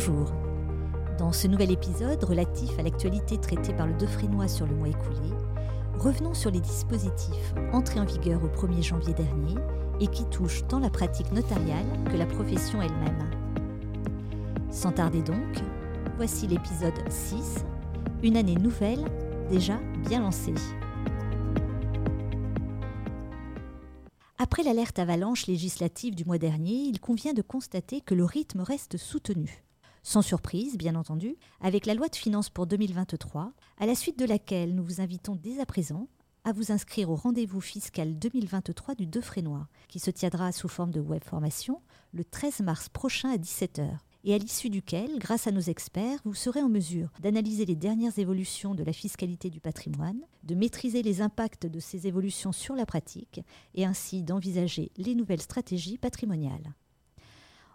Bonjour. Dans ce nouvel épisode relatif à l'actualité traitée par le Defrénois sur le mois écoulé, revenons sur les dispositifs entrés en vigueur au 1er janvier dernier et qui touchent tant la pratique notariale que la profession elle-même. Sans tarder donc, voici l'épisode 6, une année nouvelle déjà bien lancée. Après l'alerte avalanche législative du mois dernier, il convient de constater que le rythme reste soutenu. Sans surprise, bien entendu, avec la loi de finances pour 2023, à la suite de laquelle nous vous invitons dès à présent à vous inscrire au rendez-vous fiscal 2023 du Defrénois, qui se tiendra sous forme de web formation le 13 mars prochain à 17h et à l'issue duquel, grâce à nos experts, vous serez en mesure d'analyser les dernières évolutions de la fiscalité du patrimoine, de maîtriser les impacts de ces évolutions sur la pratique et ainsi d'envisager les nouvelles stratégies patrimoniales.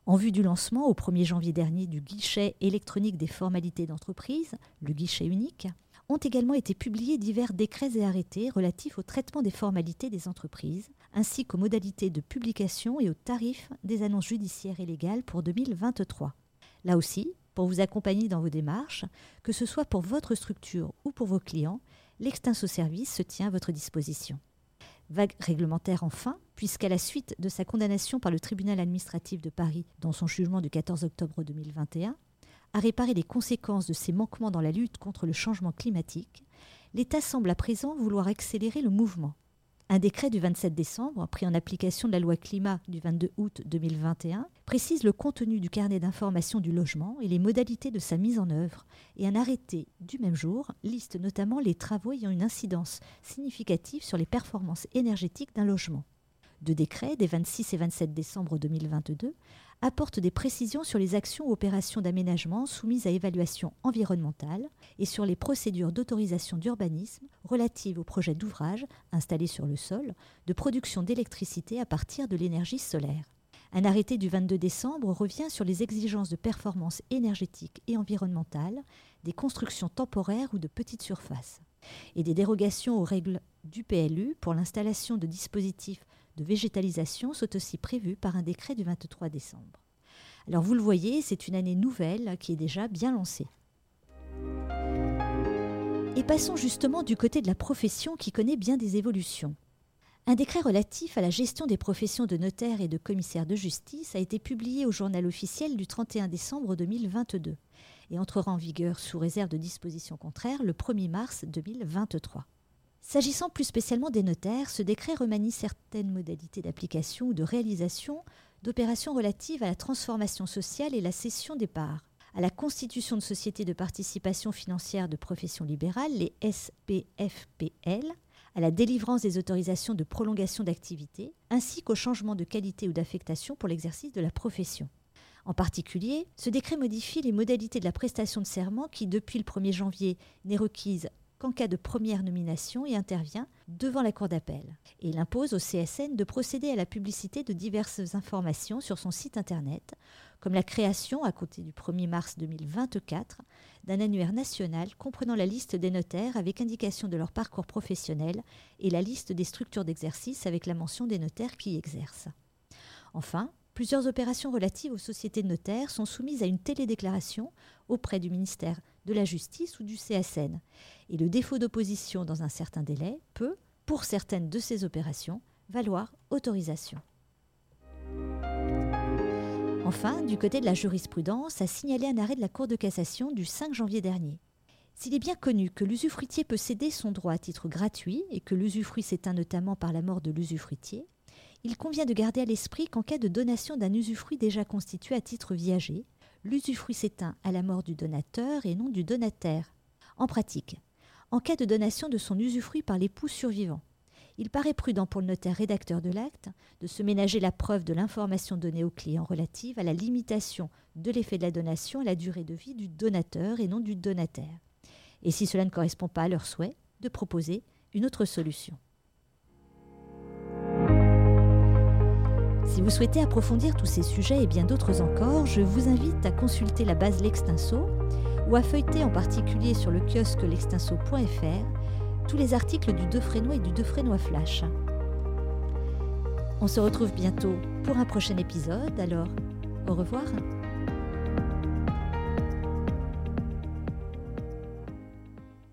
En vue du lancement au 1er janvier dernier du guichet électronique des formalités d'entreprise, le guichet unique, ont également été publiés divers décrets et arrêtés relatifs au traitement des formalités des entreprises, ainsi qu'aux modalités de publication et aux tarifs des annonces judiciaires et légales pour 2023. Là aussi, pour vous accompagner dans vos démarches, que ce soit pour votre structure ou pour vos clients, l'extinso service se tient à votre disposition. Vague réglementaire enfin, puisqu'à la suite de sa condamnation par le tribunal administratif de Paris dans son jugement du 14 octobre 2021, à réparer les conséquences de ses manquements dans la lutte contre le changement climatique, l'État semble à présent vouloir accélérer le mouvement. Un décret du 27 décembre, pris en application de la loi climat du 22 août 2021, précise le contenu du carnet d'information du logement et les modalités de sa mise en œuvre, et un arrêté du même jour liste notamment les travaux ayant une incidence significative sur les performances énergétiques d'un logement. Deux décrets des 26 et 27 décembre 2022 apportent des précisions sur les actions ou opérations d'aménagement soumises à évaluation environnementale et sur les procédures d'autorisation d'urbanisme relatives aux projets d'ouvrages installés sur le sol de production d'électricité à partir de l'énergie solaire. Un arrêté du 22 décembre revient sur les exigences de performance énergétique et environnementale des constructions temporaires ou de petites surfaces, et des dérogations aux règles du PLU pour l'installation de dispositifs de végétalisation sont aussi prévues par un décret du 23 décembre. Alors vous le voyez, c'est une année nouvelle qui est déjà bien lancée. Et passons justement du côté de la profession qui connaît bien des évolutions. Un décret relatif à la gestion des professions de notaire et de commissaire de justice a été publié au journal officiel du 31 décembre 2022 et entrera en vigueur sous réserve de dispositions contraires le 1er mars 2023. S'agissant plus spécialement des notaires, ce décret remanie certaines modalités d'application ou de réalisation d'opérations relatives à la transformation sociale et la cession des parts, à la constitution de sociétés de participation financière de profession libérale, les SPFPL, à la délivrance des autorisations de prolongation d'activité, ainsi qu'au changement de qualité ou d'affectation pour l'exercice de la profession. En particulier, ce décret modifie les modalités de la prestation de serment qui, depuis le 1er janvier, n'est requise qu'en cas de première nomination et intervient devant la Cour d'appel. Il impose au CSN de procéder à la publicité de diverses informations sur son site Internet, comme la création, à côté du 1er mars 2024, d'un annuaire national comprenant la liste des notaires avec indication de leur parcours professionnel et la liste des structures d'exercice avec la mention des notaires qui y exercent. Enfin, plusieurs opérations relatives aux sociétés de notaires sont soumises à une télédéclaration auprès du ministère de la Justice ou du CSN. Et le défaut d'opposition dans un certain délai peut, pour certaines de ces opérations, valoir autorisation. Enfin, du côté de la jurisprudence, a signalé un arrêt de la Cour de cassation du 5 janvier dernier. S'il est bien connu que l'usufruitier peut céder son droit à titre gratuit et que l'usufruit s'éteint notamment par la mort de l'usufruitier, il convient de garder à l'esprit qu'en cas de donation d'un usufruit déjà constitué à titre viager, l'usufruit s'éteint à la mort du donateur et non du donataire. En pratique, en cas de donation de son usufruit par l'époux survivant, il paraît prudent pour le notaire rédacteur de l'acte de se ménager la preuve de l'information donnée au client relative à la limitation de l'effet de la donation à la durée de vie du donateur et non du donataire. Et si cela ne correspond pas à leur souhait, de proposer une autre solution. Si vous souhaitez approfondir tous ces sujets et bien d'autres encore, je vous invite à consulter la base L'Extinso ou à feuilleter en particulier sur le kiosque l'extinso.fr tous les articles du Defrénois et du Defrénois Flash. On se retrouve bientôt pour un prochain épisode, alors au revoir.